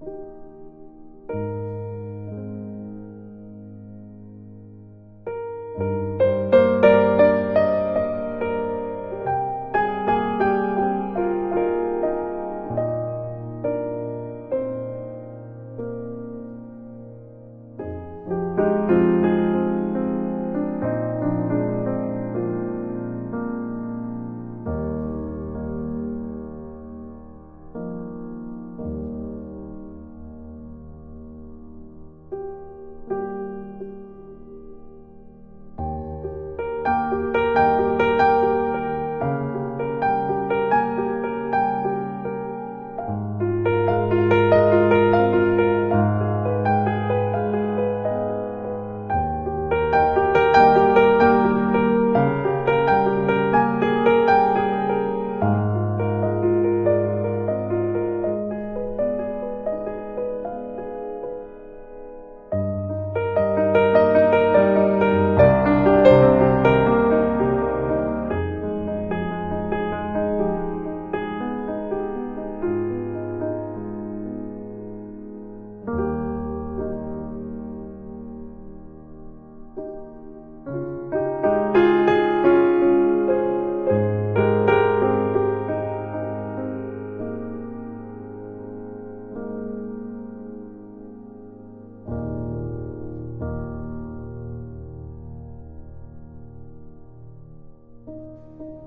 you あ!